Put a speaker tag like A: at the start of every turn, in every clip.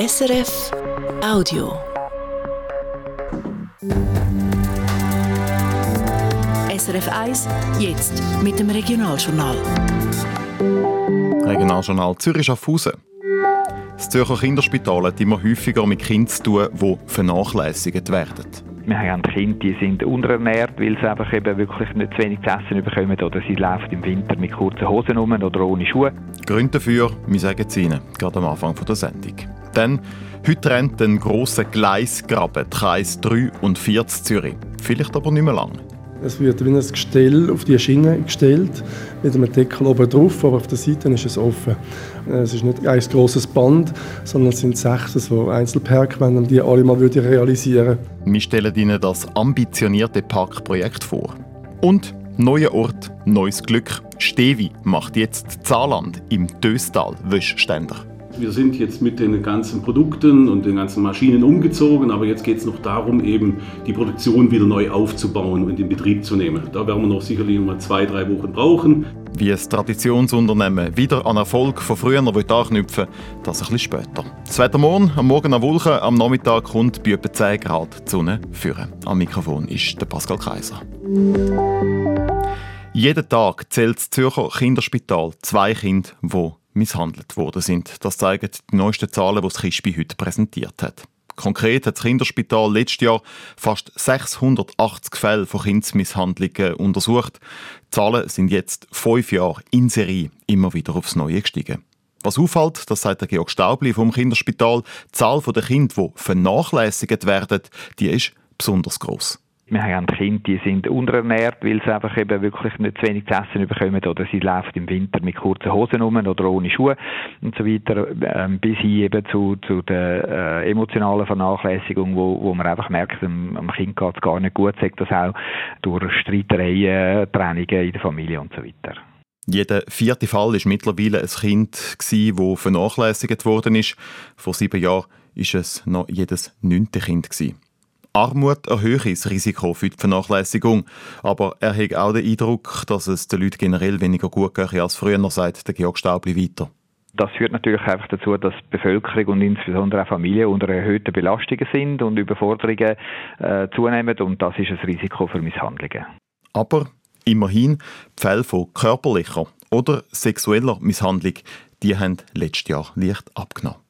A: SRF Audio. SRF 1, jetzt mit dem Regionaljournal.
B: Regionaljournal Zürich Schaffhausen. Das Zürcher Kinderspital hat immer häufiger mit Kindern zu tun, die vernachlässigt werden.
C: Wir haben Kinder, die sind unterernährt, weil sie einfach eben wirklich nicht zu wenig zu essen bekommen oder sie laufen im Winter mit kurzen Hosen rum oder ohne Schuhe.
B: Gründe dafür, wir sagen es Ihnen, gerade am Anfang der Sendung. Denn heute rennt ein grosser Gleisgraben, Kreis 3 und 4 zu Zürich. Vielleicht aber nicht mehr lange.
D: Es wird wie ein Gestell auf die Schiene gestellt, mit einem Deckel oben drauf, aber auf der Seite ist es offen. Es ist nicht ein grosses Band, sondern es sind sechs so man die alle mal würde realisieren
B: Wir stellen Ihnen das ambitionierte Parkprojekt vor. Und neuer Ort, neues Glück. Stevi macht jetzt Zaaland im Döstal Wäschständer.
E: Wir sind jetzt mit den ganzen Produkten und den ganzen Maschinen umgezogen, aber jetzt geht es noch darum, eben die Produktion wieder neu aufzubauen und in Betrieb zu nehmen. Da werden wir noch sicherlich noch mal zwei, drei Wochen brauchen.
B: Wie das Traditionsunternehmen wieder an Erfolg von früher anknüpfen das ein bisschen später. Das morgen, am Morgen an Wolken, am Nachmittag kommt bei etwa 10 Grad die Sonne führen. Am Mikrofon ist der Pascal Kaiser. Jeden Tag zählt das Zürcher Kinderspital zwei Kinder, die misshandelt worden sind. Das zeigen die neuesten Zahlen, die das Kispi heute präsentiert hat. Konkret hat das Kinderspital letztes Jahr fast 680 Fälle von Kindsmisshandlungen untersucht. Die Zahlen sind jetzt fünf Jahre in Serie immer wieder aufs Neue gestiegen. Was auffällt, das sagt der Georg Staubli vom Kinderspital, die Zahl der Kinder, die vernachlässigt werden, die ist besonders groß.
C: Wir haben Kinder, die sind unterernährt, weil sie einfach eben wirklich nicht zu wenig zu essen bekommen oder sie laufen im Winter mit kurzen Hosen rum oder ohne Schuhe und so weiter, ähm, bis hin eben zu, zu der äh, emotionalen Vernachlässigung, wo, wo man einfach merkt, am, am Kind geht es gar nicht gut, sagt das auch durch Streitereien, Trennungen in der Familie und so weiter.
B: Jeder vierte Fall ist mittlerweile ein Kind, das vernachlässigt worden ist. Vor sieben Jahren war es noch jedes neunte Kind. Gewesen. Armut erhöhe das Risiko für die Vernachlässigung. Aber er hat auch den Eindruck, dass es den Leuten generell weniger gut geht als früher, sagt der Georg Staubli weiter.
C: Das führt natürlich einfach dazu, dass die Bevölkerung und insbesondere auch Familien unter erhöhten Belastungen sind und Überforderungen äh, zunehmen und das ist ein Risiko für Misshandlungen.
B: Aber immerhin, die Fälle von körperlicher oder sexueller Misshandlung, die haben letztes Jahr leicht abgenommen.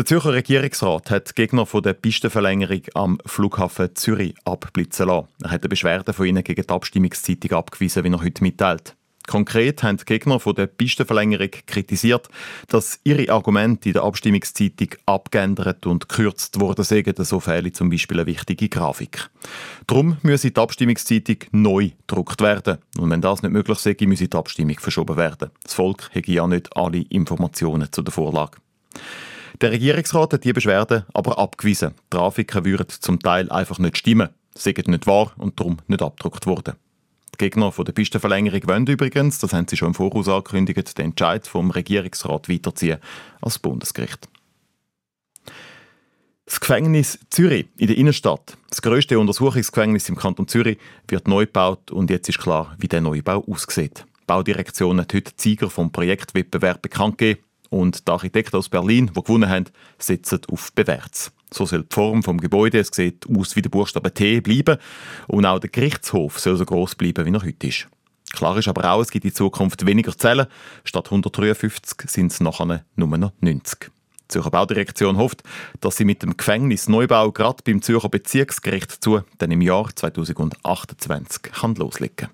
B: Der Zürcher Regierungsrat hat Gegner von der Pistenverlängerung am Flughafen Zürich abblitzen lassen. Er hat eine Beschwerde von ihnen gegen die Abstimmungszeitung abgewiesen, wie er heute mitteilt. Konkret haben die Gegner von der Pistenverlängerung kritisiert, dass ihre Argumente in der Abstimmungszeitung abgeändert und gekürzt worden sind. So fehle zum Beispiel eine wichtige Grafik. Darum müsse die Abstimmungszeitung neu gedruckt werden. Und wenn das nicht möglich sei, müsse die Abstimmung verschoben werden. Das Volk hätte ja nicht alle Informationen zu der Vorlage. Der Regierungsrat hat die Beschwerde aber abgewiesen. Die Grafiken würden zum Teil einfach nicht stimmen, sind nicht wahr und darum nicht abgedruckt worden. Die Gegner von der Pistenverlängerung wollen übrigens, das haben sie schon im Voraus angekündigt, den Entscheid vom Regierungsrat weiterziehen als Bundesgericht. Das Gefängnis Zürich in der Innenstadt, das grösste Untersuchungsgefängnis im Kanton Zürich, wird neu gebaut und jetzt ist klar, wie der Neubau aussieht. Die Baudirektion hat heute Sieger vom Projektwettbewerb bekannt gegeben. Und die Architekten aus Berlin, die gewonnen haben, setzen auf Bewährts. So soll die Form des Gebäudes, es sieht aus wie der Buchstabe T, bleiben. Und auch der Gerichtshof soll so groß bleiben, wie er heute ist. Klar ist aber auch, es gibt in Zukunft weniger Zellen. Statt 153 sind es nachher nur noch 90. Die Zürcher Baudirektion hofft, dass sie mit dem Gefängnisneubau gerade beim Zürcher Bezirksgericht zu dann im Jahr 2028 kann loslegen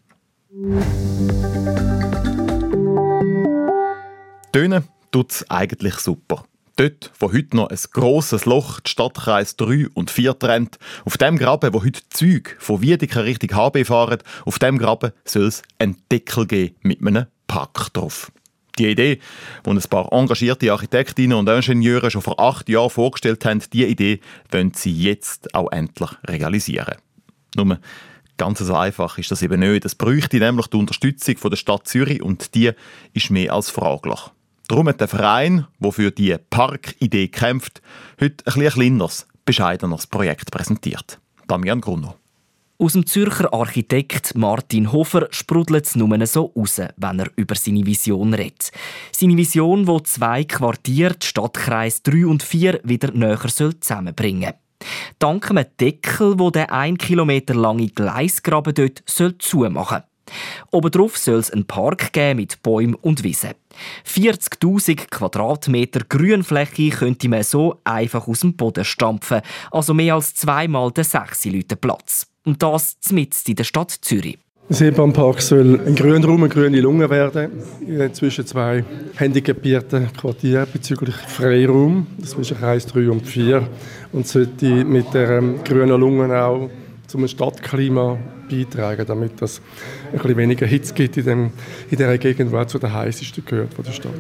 B: Töne tut es eigentlich super. Dort, wo heute noch ein grosses Loch die Stadtkreis 3 und 4 trennt, auf dem Graben, wo heute Züge von Wiedeker Richtung HB fahren, auf dem Graben soll es einen Deckel geben mit einem Pack drauf. Die Idee, die ein paar engagierte Architektinnen und Ingenieure schon vor acht Jahren vorgestellt haben, diese Idee wollen sie jetzt auch endlich realisieren. Nur ganz so einfach ist das eben nicht. Es bräuchte nämlich die Unterstützung der Stadt Zürich und die ist mehr als fraglich. Darum hat der Verein, der für die Parkidee kämpft, heute ein, ein kleineres, bescheideneres Projekt präsentiert. Damian Grunno.
F: Aus dem Zürcher Architekt Martin Hofer sprudelt es nur so raus, wenn er über seine Vision redet. Seine Vision, wo zwei Quartiere, die Stadtkreis 3 und 4, wieder näher zusammenbringen soll. Dank einem Deckel, der 1 Kilometer lange Gleisgraben dort zumachen soll. Obendrauf soll es einen Park geben mit Bäumen und Wiesen. 40.000 Quadratmeter Grünfläche könnte man so einfach aus dem Boden stampfen, also mehr als zweimal der sechs Leute Platz. Und das mitten in der Stadt Zürich.
D: Der Seebahnpark soll ein Grünraum, eine grüne Lunge werden, zwischen zwei handicapierten Quartieren bezüglich Freiraum, zwischen Kreis 3 und 4. Und sollte mit der ähm, grünen Lunge auch zum Stadtklima beitragen, damit es ein weniger Hitze gibt in, dem, in dieser Gegend, die zu der heißesten gehört von der Stadt.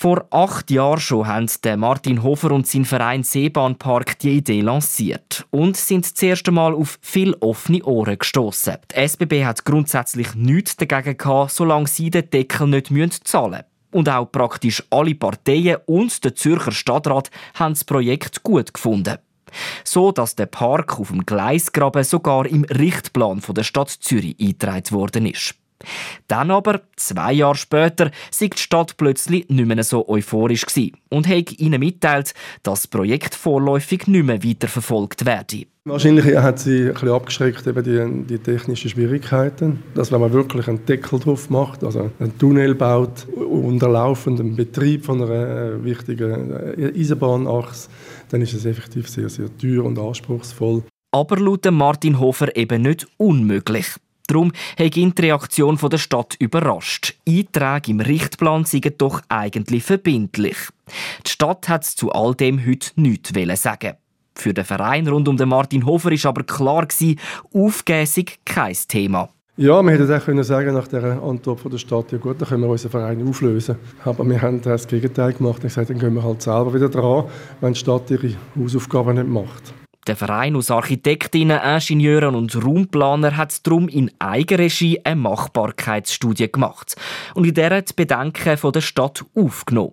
F: Vor acht Jahren schon haben Martin Hofer und sein Verein Seebahnpark die Idee lanciert und sind das erste Mal auf viel offene Ohren gestoßen. Die SBB hat grundsätzlich nichts dagegen gehabt, solange sie den Deckel nicht zahlen müssen. Und auch praktisch alle Parteien und der Zürcher Stadtrat haben das Projekt gut gefunden. So dass der Park auf dem Gleisgraben sogar im Richtplan der Stadt Zürich eingetragen worden ist. Dann aber, zwei Jahre später, sei die Stadt plötzlich nicht mehr so euphorisch gewesen und hat ihnen mitteilt, dass das Projekt vorläufig nicht mehr weiterverfolgt werde.
D: Wahrscheinlich hat sie ein bisschen abgeschreckt, eben die, die technischen Schwierigkeiten. Dass wenn man wirklich einen Deckel drauf macht, also einen Tunnel baut, unter laufendem Betrieb von einer äh, wichtigen äh, Eisenbahnachse, dann ist es effektiv sehr, sehr teuer und anspruchsvoll.
F: Aber laut Martin Hofer eben nicht unmöglich. Darum hat ihn die Reaktion der Stadt überrascht. Einträge im Richtplan seien doch eigentlich verbindlich. Die Stadt hat zu all dem heute nichts sagen. Für den Verein rund um den Martin Hofer war aber klar, Aufgässung kein Thema.
D: Ja, wir hätten auch können sagen nach der Antwort von der Stadt, ja gut, dann können wir unseren Verein auflösen. Aber wir haben das Gegenteil gemacht und gesagt, dann gehen wir halt selber wieder dran, wenn die Stadt ihre Hausaufgaben nicht macht.
F: Der Verein aus Architektinnen, Ingenieuren und Raumplaner hat darum in Eigenregie eine Machbarkeitsstudie gemacht und in der die Bedenken der Stadt aufgenommen.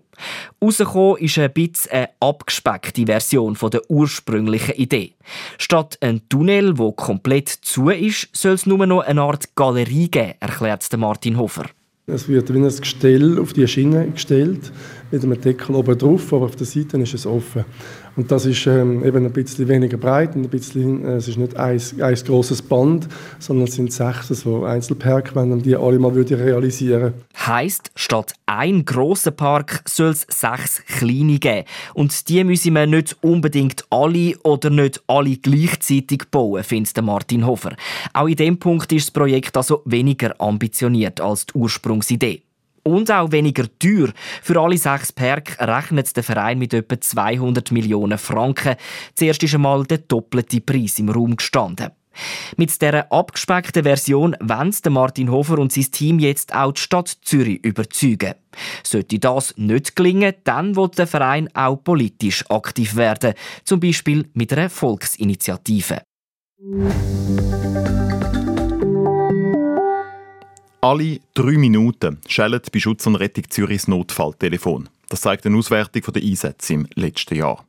F: Rausgekommen ist ein bisschen eine abgespeckte Version der ursprünglichen Idee. Statt ein Tunnel, wo komplett zu ist, soll es nur noch eine Art Galerie geben, erklärt Martin Hofer.
D: Es wird wie ein Gestell auf die Schiene gestellt, mit einem Deckel oben drauf, aber auf der Seite ist es offen. Und das ist ähm, eben ein bisschen weniger breit, ein bisschen, äh, es ist nicht ein, ein grosses Band, sondern es sind sechs so Einzelpark, wenn man die alle mal würde realisieren
F: Heißt, statt ein grosser Park soll es sechs kleine geben. Und die müssen wir nicht unbedingt alle oder nicht alle gleichzeitig bauen, findet Martin Hofer. Auch in dem Punkt ist das Projekt also weniger ambitioniert als die Ursprungsidee und auch weniger teuer. Für alle sechs Perk rechnet der Verein mit etwa 200 Millionen Franken. Zuerst ist einmal der doppelte Preis im Raum gestanden. Mit dieser abgespeckten Version wollen Martin Hofer und sein Team jetzt auch die Stadt Zürich überzeugen. Sollte das nicht gelingen, dann wird der Verein auch politisch aktiv werden, zum Beispiel mit einer Volksinitiative.
B: Alle drei Minuten schellt bei Schutz und Rettung Zürichs Notfalltelefon. Das zeigt eine Auswertung der Einsätze im letzten Jahr.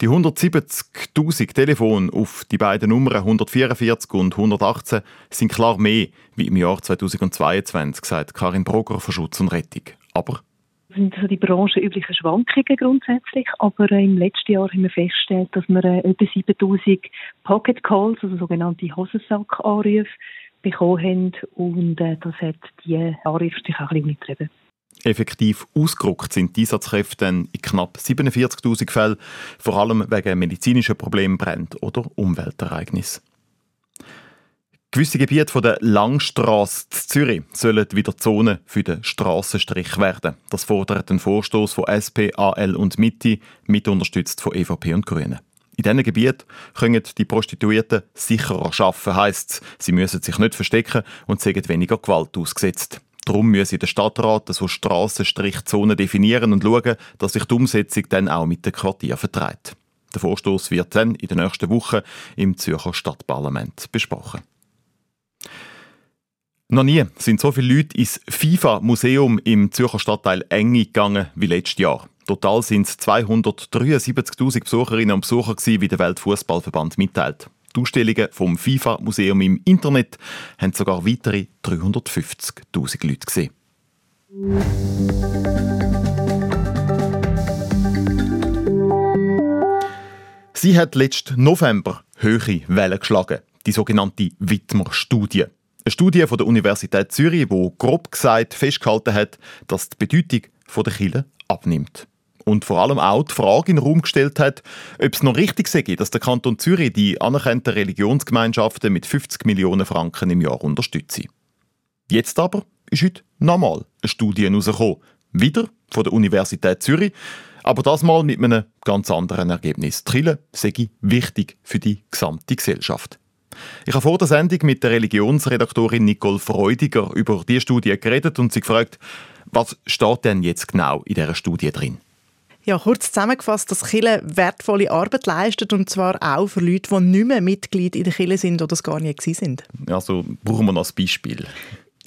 B: Die 170.000 Telefone auf die beiden Nummern 144 und 118 sind klar mehr wie im Jahr 2022, sagt Karin Broger von Schutz und Rettung. Aber
G: das sind so die branchenüblichen Schwankungen grundsätzlich, aber äh, im letzten Jahr haben wir festgestellt, dass wir äh, etwa 7000 Pocket Calls, also sogenannte Hosensack-Anrufe, bekommen haben und äh, das hat die Anrufe sich auch ein bisschen umgetrieben.
B: Effektiv ausgerückt sind die Einsatzkräfte in knapp 47.000 Fällen, vor allem wegen medizinischen Problemen, Brand oder Umweltereignissen. Gewisse Gebiete von der Langstrasse in Zürich sollen wieder Zonen für den Strassenstrich werden. Das fordert ein Vorstoß von SP, AL und Mitte, mit unterstützt von EVP und Grünen. In diesen Gebieten können die Prostituierten sicherer arbeiten, heisst Sie müssen sich nicht verstecken und sind weniger Gewalt ausgesetzt. Darum müsse der Stadtrat so Strassenstrichzonen definieren und schauen, dass sich die Umsetzung dann auch mit dem Quartier vertreibt. Der Vorstoß wird dann in der nächsten Woche im Zürcher Stadtparlament besprochen. Noch nie sind so viele Leute ins FIFA-Museum im Zürcher Stadtteil Enge gegangen wie letztes Jahr. Total sind es 273.000 Besucherinnen und Besucher, wie der Weltfußballverband mitteilt. Die Ausstellungen vom FIFA-Museum im Internet haben sogar weitere 350.000 Leute gesehen. Sie hat letzten November höhere Wellen geschlagen, die sogenannte Wittmer-Studie. Eine Studie von der Universität Zürich, die grob gesagt festgehalten hat, dass die Bedeutung der Kirche abnimmt. Und vor allem auch die Frage in den Raum gestellt hat, ob es noch richtig sei, dass der Kanton Zürich die anerkannten Religionsgemeinschaften mit 50 Millionen Franken im Jahr unterstützt. Jetzt aber ist heute nochmal eine Studie herausgekommen. Wieder von der Universität Zürich, aber das mal mit einem ganz anderen Ergebnis. Kirche sei wichtig für die gesamte Gesellschaft. Ich habe vor der Sendung mit der Religionsredaktorin Nicole Freudiger über diese Studie geredet und sie gefragt, was steht denn jetzt genau in dieser Studie drin?
H: Ja, kurz zusammengefasst, dass Chile wertvolle Arbeit leistet und zwar auch für Leute, die nicht mehr Mitglied in der Chile sind oder es gar nie sind.
B: Also brauchen wir noch ein Beispiel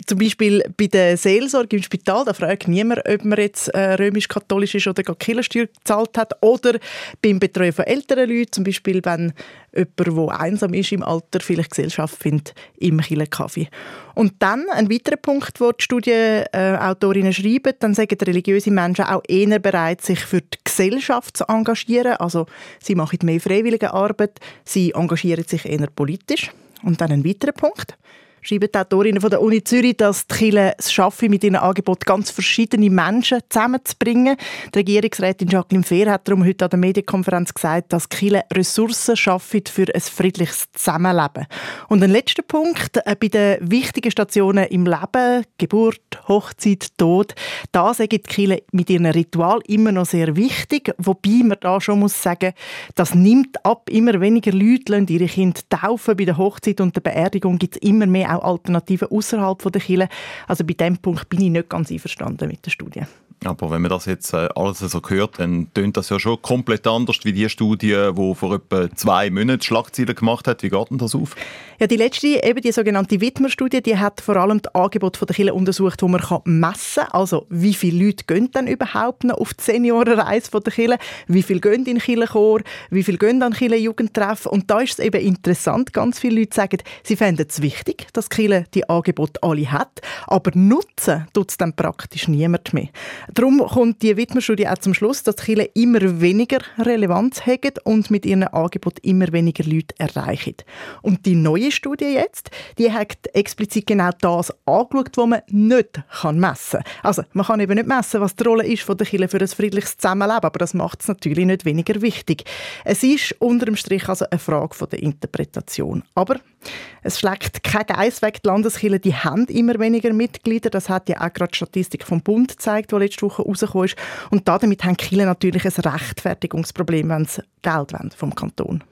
H: zum Beispiel bei der Seelsorge im Spital, da fragt niemand, ob man jetzt äh, römisch-katholisch ist oder gar Kirchensteuer gezahlt hat. Oder beim Betreuen von älteren Leuten, zum Beispiel wenn jemand, der einsam ist im Alter, vielleicht Gesellschaft findet im Kirchenkaffee. Und dann ein weiterer Punkt, wo die Studienautorinnen schreiben, dann sagen religiöse Menschen auch eher bereit, sich für die Gesellschaft zu engagieren. Also sie machen mehr freiwillige Arbeit, sie engagieren sich eher politisch. Und dann ein weiterer Punkt schreiben die Autorinnen von der Uni Zürich, dass die Kirche es schaffe, mit ihrem Angebot ganz verschiedene Menschen zusammenzubringen. Die Regierungsrätin Jacqueline Fehr hat darum heute an der Medienkonferenz gesagt, dass die Kirche Ressourcen schafft für ein friedliches Zusammenleben. Und ein letzter Punkt, äh, bei den wichtigen Stationen im Leben, Geburt, Hochzeit, Tod, da sagen die Kirche mit ihrem Ritual immer noch sehr wichtig, wobei man da schon muss sagen, das nimmt ab, immer weniger Leute lassen ihre Kinder taufen. Bei der Hochzeit und der Beerdigung gibt es immer mehr auch Alternativen außerhalb der Kirche. Also bei dem Punkt bin ich nicht ganz einverstanden mit der Studie.
B: Aber wenn man das jetzt äh, alles so hört, dann tönt das ja schon komplett anders wie die Studie, die vor etwa zwei Monaten Schlagzeilen gemacht hat. Wie geht denn das auf?
H: Ja, die letzte, eben die sogenannte Widmer-Studie, die hat vor allem das Angebot der Kirche untersucht, wo man messen kann. Also wie viele Leute gehen dann überhaupt noch auf die Seniorenreise der Kirche? Wie viele gehen in Kirchenchor? Wie viele gehen an Kirchenjugendtreffen? Und da ist es eben interessant, ganz viele Leute sagen, sie fänden es wichtig, dass die Kirche die Angebote alle hat, aber nutzen tut es dann praktisch niemand mehr. Darum kommt die Widmer-Studie auch zum Schluss, dass die immer weniger Relevanz haben und mit ihren Angeboten immer weniger Leute erreichen. Und die neue Studie jetzt, die hat explizit genau das angeschaut, was man nicht messen kann. Also man kann eben nicht messen, was die Rolle ist von der Kirche für ein friedliches Zusammenleben, aber das macht es natürlich nicht weniger wichtig. Es ist unter dem Strich also eine Frage von der Interpretation. Aber es schlägt kein Geist weg. Die Landeskirchen die haben immer weniger Mitglieder. Das hat ja auch gerade die Statistik vom Bund gezeigt, die letzte Woche rausgekommen ist. Und damit haben Kirchen natürlich ein Rechtfertigungsproblem, wenn sie Geld wollen vom Kanton.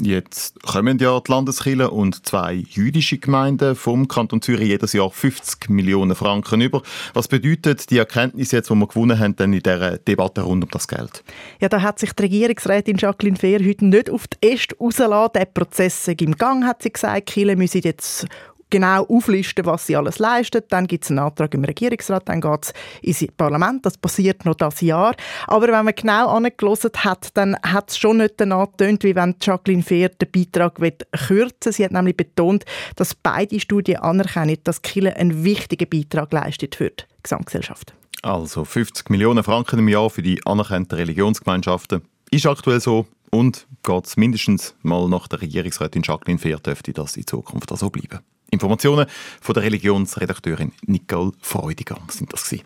B: Jetzt kommen ja die Landeskirchen und zwei jüdische Gemeinden vom Kanton Zürich jedes Jahr 50 Millionen Franken über. Was bedeutet die Erkenntnis jetzt, die wir gewonnen haben, denn in dieser Debatte rund um das Geld?
H: Ja, da hat sich die Regierungsrätin Jacqueline Fehr heute nicht auf die Äste rausgelassen. Der Prozess ist im Gang, hat sie gesagt. Die Kirchen müssen jetzt genau auflisten, was sie alles leisten. Dann gibt es einen Antrag im Regierungsrat, dann geht es ins Parlament. Das passiert noch das Jahr. Aber wenn man genau angelassen hat, dann hat es schon nicht danach getönt, wie wenn Jacqueline Fehr den Beitrag kürzen Sie hat nämlich betont, dass beide Studien anerkennen, dass Kille einen wichtigen Beitrag leistet für die Gesamtgesellschaft.
B: Also 50 Millionen Franken im Jahr für die anerkannten Religionsgemeinschaften. Ist aktuell so und geht es mindestens mal nach der Regierungsrätin Jacqueline Fehr, dürfte das in Zukunft auch so bleiben. Informationen von der Religionsredakteurin Nicole Freudiger sind das gewesen.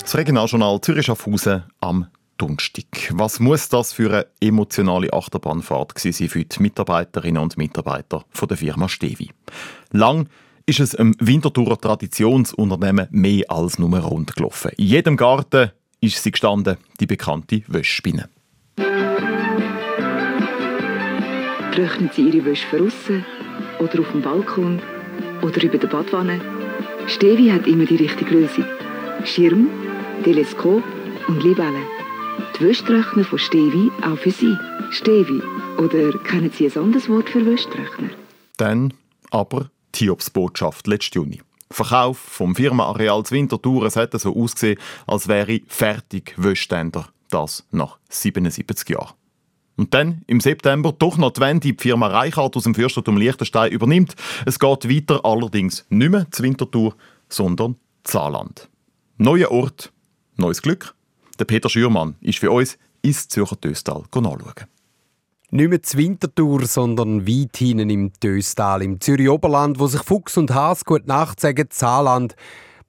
B: Das Regionaljournal Zürich-Schaffhausen am Donnerstag. Was muss das für eine emotionale Achterbahnfahrt sein für die Mitarbeiterinnen und Mitarbeiter von der Firma Stevi? Lang ist es im Winterthurer Traditionsunternehmen mehr als nur rund gelaufen. In jedem Garten ist sie gestanden, die bekannte Wäschspinne.
I: Trocknen Sie Ihre Wäsche außen oder auf dem Balkon oder über der Badwanne? Stevi hat immer die richtige Lösung. Schirm, Teleskop und Libelle. Die Wäschtrockner von Stevi auch für Sie. Stevi. Oder kennen Sie ein anderes Wort für Wäschtrockner?
B: Dann aber die Hiobsbotschaft letzten Juni. Verkauf vom Firmenareal Winterthur. Es hätte so ausgesehen, als wäre fertig Wäschständer. Das nach 77 Jahren. Und dann, im September, doch noch die Wende, die Firma Reichhardt aus dem Fürstentum Liechtenstein übernimmt. Es geht weiter, allerdings nicht mehr zu Winterthur, sondern Saarland. Neuer Ort, neues Glück. Der Peter Schürmann ist für uns ins Zürcher Töstal nachschauen.
J: Nicht mehr zu Winterthur, sondern weit hinten im Töstal, im Zürich Oberland, wo sich Fuchs und Has gut Nacht sagen, Saarland,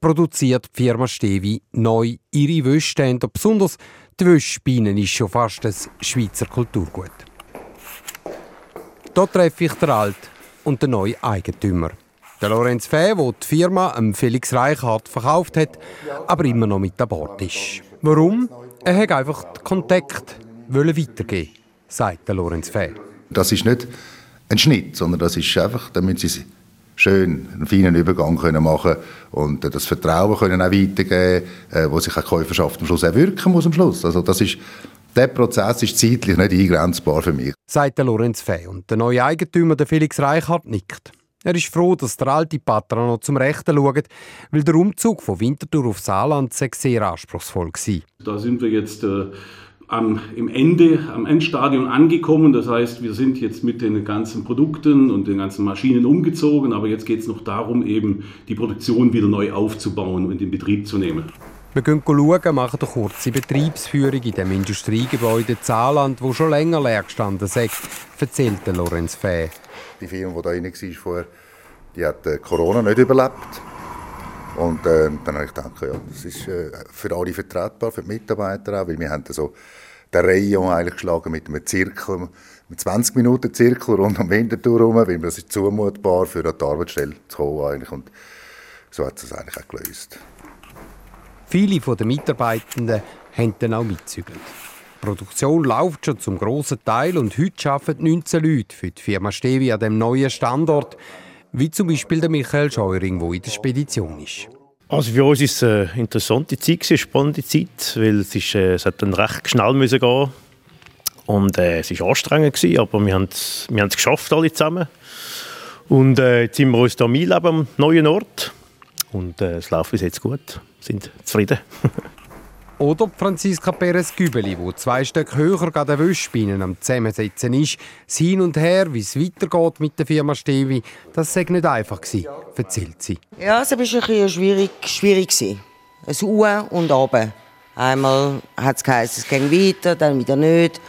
J: produziert die Firma Stevi neu ihre Wäschständer. Besonders die Wäschbienen ist schon fast ein Schweizer Kulturgut. Hier treffe ich den Alt und den neuen Eigentümer. Der Lorenz Fee, der die Firma Felix Reichhardt verkauft hat, aber immer noch mit an Bord ist. Warum? Er hat einfach den Kontakt weitergeben sagt der Lorenz Fee.
K: Das ist nicht ein Schnitt, sondern das ist einfach, damit sie schön einen feinen Übergang können machen und das Vertrauen können auch weitergeben, äh, wo sich eine Käuferschaft am Schluss auch wirken muss am Schluss. Also das ist der Prozess ist zeitlich nicht eingrenzbar für mich.
J: Sagt der Lorenz Fee und der neue Eigentümer, der Felix Reichhardt, nickt. Er ist froh, dass der alte Patron noch zum Rechten schaut, weil der Umzug von Winterthur auf Saarland sehr anspruchsvoll war.
E: Da sind wir jetzt äh, am, im Ende, am Endstadium angekommen. Das heißt, wir sind jetzt mit den ganzen Produkten und den ganzen Maschinen umgezogen, aber jetzt geht es noch darum, eben die Produktion wieder neu aufzubauen und in Betrieb zu nehmen.
J: Wir gehen schauen, machen eine kurze Betriebsführung in dem Industriegebäude Zahland, wo schon länger leer gestanden ist, erzählt Lorenz Fäh.
K: Die Firma, die da rein war vorher, die hat äh, Corona nicht überlebt. Und äh, dann habe ich gedacht, ja, das ist äh, für alle vertretbar, für die Mitarbeiter auch, weil wir haben so den Rayon eigentlich geschlagen mit einem Zirkel, mit 20 Minuten Zirkel rund um Winterthur herum, weil das ist zumutbar für die Arbeitsstelle zu kommen eigentlich. Und so hat es eigentlich auch gelöst.
J: Viele der Mitarbeitenden haben dann auch mitgezügelt. Die Produktion läuft schon zum grossen Teil und heute arbeiten 19 Leute für die Firma Stevi an dem neuen Standort wie zum Beispiel der Michael Scheuring, der in der Spedition ist.
L: Also für uns war es eine interessante Zeit, eine spannende Zeit, weil es, ist, äh, es hat dann recht schnell müssen gehen und äh, es war anstrengend, gewesen, aber wir haben es wir geschafft, alle zusammen. Und äh, jetzt sind wir uns hier am neuen Ort und äh, es läuft bis jetzt gut, sind zufrieden.
J: Oder Franziska Perez Gübeli, wo zwei Stück höher an den Wäschbienen am Zusammensetzen ist. Das Hin und Her, wie es weitergeht mit der Firma Stevi, das sei nicht einfach gewesen, erzählt sie.
M: Ja, es war ein bisschen schwierig. schwierig ein Uhr und Abend. Einmal hat es geheißen, es ging weiter, dann wieder nicht.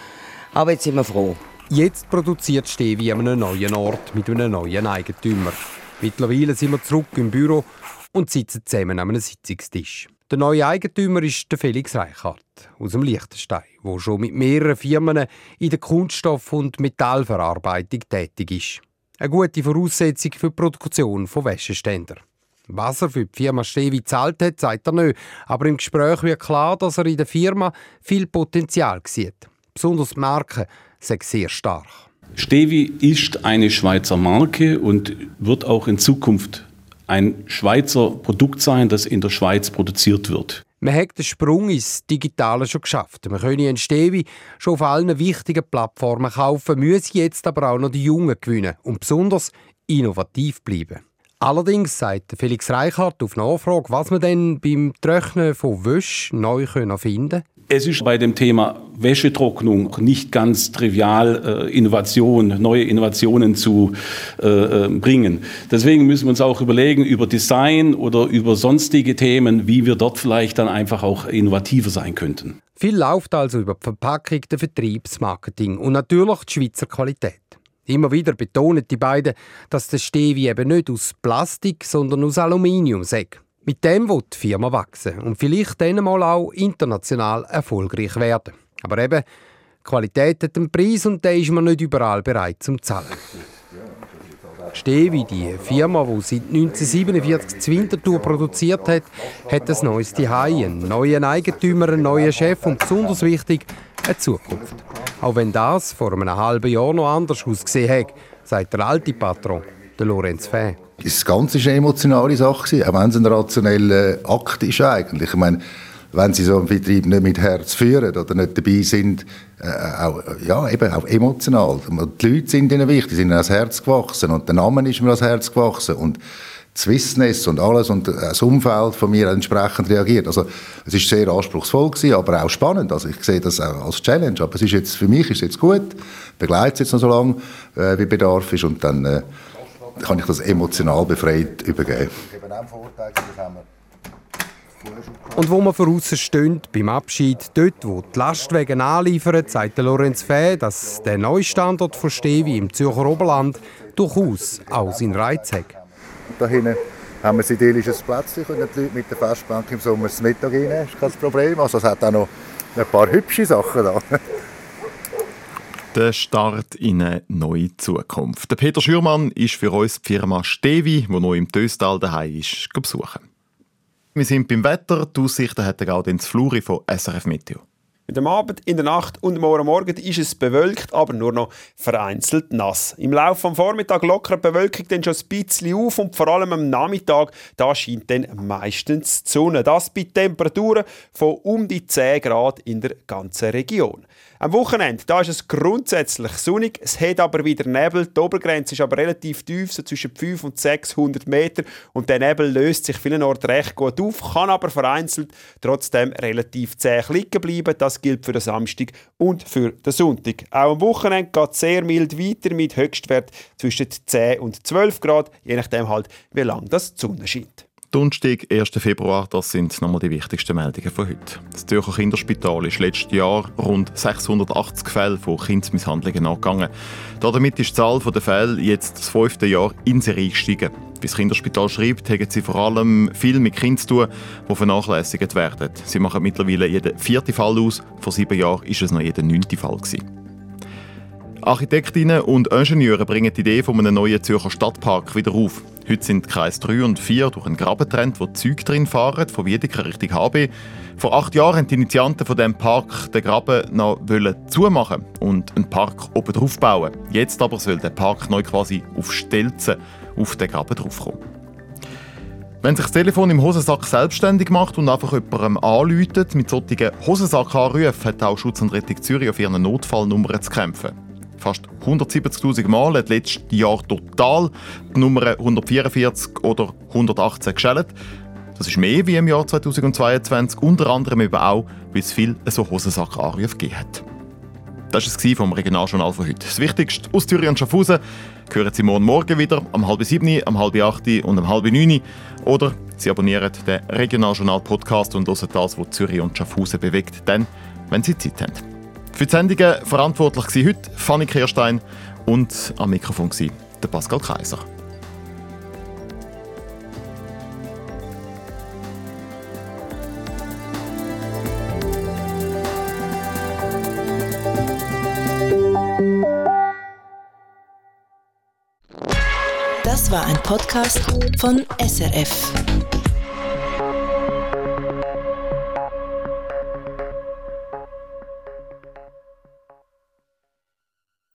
M: Aber jetzt sind wir froh.
J: Jetzt produziert Stevi an einem neuen Ort mit einem neuen Eigentümer. Mittlerweile sind wir zurück im Büro und sitzen zusammen an einem Sitzungstisch. Der neue Eigentümer ist der Felix Reichhardt aus dem Liechtenstein, der schon mit mehreren Firmen in der Kunststoff- und Metallverarbeitung tätig ist. Eine gute Voraussetzung für die Produktion von Wäscheständern. Was er für die Firma Stevi gezahlt hat, sagt er nicht. Aber im Gespräch wird klar, dass er in der Firma viel Potenzial sieht. Besonders die Marke sind sehr stark.
E: Stevi ist eine Schweizer Marke und wird auch in Zukunft ein Schweizer Produkt sein, das in der Schweiz produziert wird.
J: Man hat den Sprung ins Digitale schon geschafft. Man können ein Stevi schon auf allen wichtigen Plattformen kaufen, müssen jetzt aber auch noch die Jungen gewinnen und besonders innovativ bleiben. Allerdings sagt Felix Reichhardt auf Nachfrage, was man denn beim Trocknen von Wäsche neu finden können.
E: Es ist bei dem Thema Wäschetrocknung nicht ganz trivial, äh, Innovation, neue Innovationen zu äh, äh, bringen. Deswegen müssen wir uns auch überlegen über Design oder über sonstige Themen, wie wir dort vielleicht dann einfach auch innovativer sein könnten.
J: Viel läuft also über die Verpackung, den Vertriebsmarketing und natürlich die Schweizer Qualität. Immer wieder betonen die beiden, dass der Stevi eben nicht aus Plastik, sondern aus Aluminium sei. Mit dem wird die Firma wachsen und vielleicht dann mal auch international erfolgreich werden. Aber eben, Qualität hat einen Preis und den ist man nicht überall bereit zu zahlen. Stevi, die Firma, die seit 1947 die Winterthur produziert hat, hat ein neues Zuhause, einen neuen Eigentümer, einen neuen Chef und besonders wichtig, eine Zukunft. Auch wenn das vor einem halben Jahr noch anders ausgesehen hat, sagt der alte Patron, der Lorenz Fäh.
K: Das Ganze war eine emotionale Sache, auch wenn es ein rationeller Akt ist eigentlich. Ich meine, wenn sie so einen Betrieb nicht mit Herz führen oder nicht dabei sind, äh, auch, ja, eben auch emotional. Die Leute sind ihnen wichtig, sind ihnen ans Herz gewachsen und der Name ist mir ans Herz gewachsen und Swissness und alles und das Umfeld von mir entsprechend reagiert. Also es ist sehr anspruchsvoll gewesen, aber auch spannend. Also ich sehe das auch als Challenge. Aber es ist jetzt, für mich ist es jetzt gut, begleite es jetzt noch so lange, äh, wie Bedarf ist und dann äh, kann ich das emotional befreit übergeben.
J: Und wo man voraus steht, beim Abschied, dort wo die Lastwagen anliefern, sagt Lorenz Fäh, dass der neue Standort von Stevi im Zürcher Oberland durchaus auch seinen Reiz hat.
K: Da hinten haben wir ein idyllisches Plätzchen, können die Leute mit der Festbank im Sommer das Mittag rein, das ist kein Problem. Also es hat auch noch ein paar hübsche Sachen da.
B: Der Start in eine neue Zukunft. Der Peter Schürmann ist für uns die Firma Stevi, die noch im Töstal daheim ist, besuchen. Wir sind beim Wetter. Die Aussichten hat Gaudenz Fluri von SRF Meteo.
N: Mit dem Abend, in der Nacht und morgen Morgen ist es bewölkt, aber nur noch vereinzelt nass. Im Laufe des Vormittags lockert die Bewölkung dann schon ein bisschen auf und vor allem am Nachmittag, da scheint dann meistens die Sonne. Das bei Temperaturen von um die 10 Grad in der ganzen Region. Am Wochenende da ist es grundsätzlich sonnig, es hat aber wieder Nebel. Die Obergrenze ist aber relativ tief, so zwischen 500 und 600 Meter. Und der Nebel löst sich vielen Orten recht gut auf, kann aber vereinzelt trotzdem relativ zäh liegen bleiben. Das gilt für den Samstag und für den Sonntag. Auch am Wochenende geht es sehr mild weiter mit Höchstwert zwischen 10 und 12 Grad, je nachdem halt, wie lange das die Sonne scheint.
B: Donnerstag, 1. Februar, das sind nochmal die wichtigsten Meldungen von heute. Das Zürcher Kinderspital ist letztes Jahr rund 680 Fälle von Kindsmisshandlungen angegangen. Damit ist die Zahl der Fälle jetzt das fünfte Jahr in Serie gestiegen. Wie das Kinderspital schreibt, haben sie vor allem viel mit Kindern zu tun, die vernachlässigt werden. Sie machen mittlerweile jeden vierten Fall aus. Vor sieben Jahren war es noch jeder neunte Fall. Gewesen. Architektinnen und Ingenieure bringen die Idee von einem neuen Zürcher Stadtpark wieder auf. Heute sind Kreis 3 und 4 durch einen Graben getrennt, wo Züge drin fahren, von Wiedeker Richtung HB. Vor acht Jahren haben die Initianten von dem Park den Graben noch zumachen und einen Park oben drauf bauen. Jetzt aber soll der Park neu quasi auf Stelzen auf den Graben draufkommen. Wenn sich das Telefon im Hosensack selbstständig macht und einfach jemandem anläutet, mit solchen Hosensack-Anrufen hat auch Schutz und Rettung Zürich auf ihren Notfallnummern zu kämpfen fast 170.000 Mal hat letztes Jahr total die Nummer 144 oder 118 geschält. Das ist mehr wie im Jahr 2022, unter anderem eben auch, weil es viel so Hosensack-Anrufe gegeben hat. Das war es vom Regionaljournal von heute. Das Wichtigste aus Zürich und Schaffhausen hören Sie morgen Morgen wieder, um halb sieben, um halb acht und um halb neun. Oder Sie abonnieren den Regionaljournal-Podcast und hören das, was Zürich und Schaffhausen bewegt, dann, wenn Sie Zeit haben. Für die Sendungen verantwortlich war heute Fanny Kirstein und am Mikrofon war der Pascal Kaiser.
A: Das war ein Podcast von SRF.